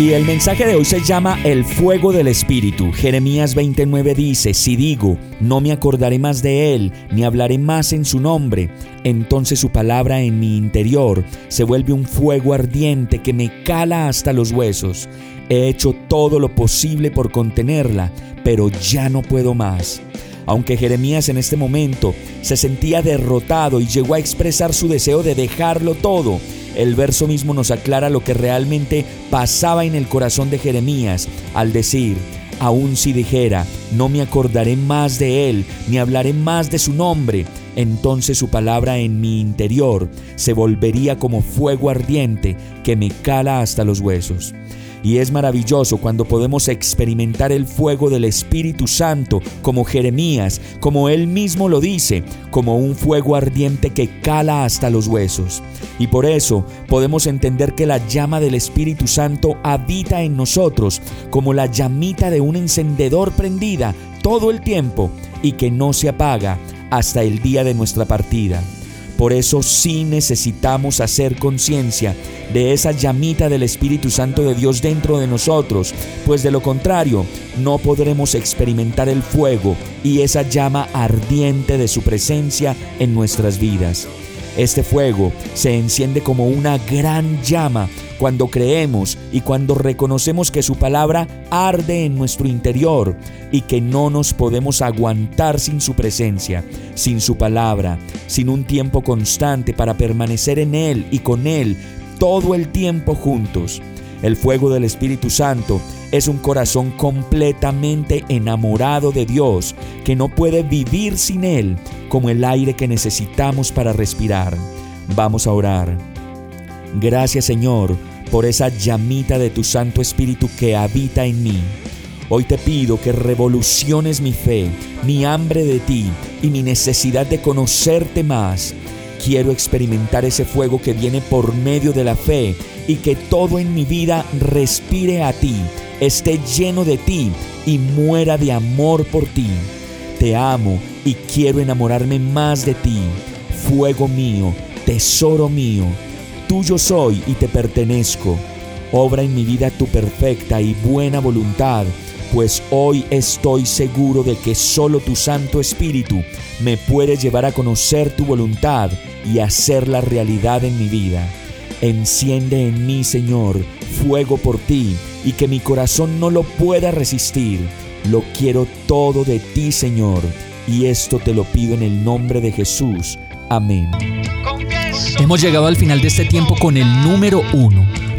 Y el mensaje de hoy se llama El fuego del Espíritu. Jeremías 29 dice, si digo, no me acordaré más de él, ni hablaré más en su nombre, entonces su palabra en mi interior se vuelve un fuego ardiente que me cala hasta los huesos. He hecho todo lo posible por contenerla, pero ya no puedo más. Aunque Jeremías en este momento se sentía derrotado y llegó a expresar su deseo de dejarlo todo, el verso mismo nos aclara lo que realmente pasaba en el corazón de Jeremías al decir, aun si dijera, no me acordaré más de él, ni hablaré más de su nombre, entonces su palabra en mi interior se volvería como fuego ardiente que me cala hasta los huesos. Y es maravilloso cuando podemos experimentar el fuego del Espíritu Santo, como Jeremías, como él mismo lo dice, como un fuego ardiente que cala hasta los huesos. Y por eso podemos entender que la llama del Espíritu Santo habita en nosotros, como la llamita de un encendedor prendida todo el tiempo y que no se apaga hasta el día de nuestra partida. Por eso sí necesitamos hacer conciencia de esa llamita del Espíritu Santo de Dios dentro de nosotros, pues de lo contrario no podremos experimentar el fuego y esa llama ardiente de su presencia en nuestras vidas. Este fuego se enciende como una gran llama cuando creemos y cuando reconocemos que su palabra arde en nuestro interior y que no nos podemos aguantar sin su presencia, sin su palabra, sin un tiempo constante para permanecer en Él y con Él todo el tiempo juntos. El fuego del Espíritu Santo es un corazón completamente enamorado de Dios que no puede vivir sin Él como el aire que necesitamos para respirar. Vamos a orar. Gracias Señor por esa llamita de tu Santo Espíritu que habita en mí. Hoy te pido que revoluciones mi fe, mi hambre de ti y mi necesidad de conocerte más. Quiero experimentar ese fuego que viene por medio de la fe y que todo en mi vida respire a ti, esté lleno de ti y muera de amor por ti. Te amo y quiero enamorarme más de ti. Fuego mío, tesoro mío, tuyo soy y te pertenezco. Obra en mi vida tu perfecta y buena voluntad, pues hoy estoy seguro de que solo tu Santo Espíritu me puede llevar a conocer tu voluntad y hacerla realidad en mi vida. Enciende en mí, Señor, fuego por ti y que mi corazón no lo pueda resistir lo quiero todo de ti, Señor, y esto te lo pido en el nombre de Jesús. Amén. Hemos llegado al final de este tiempo con el número uno.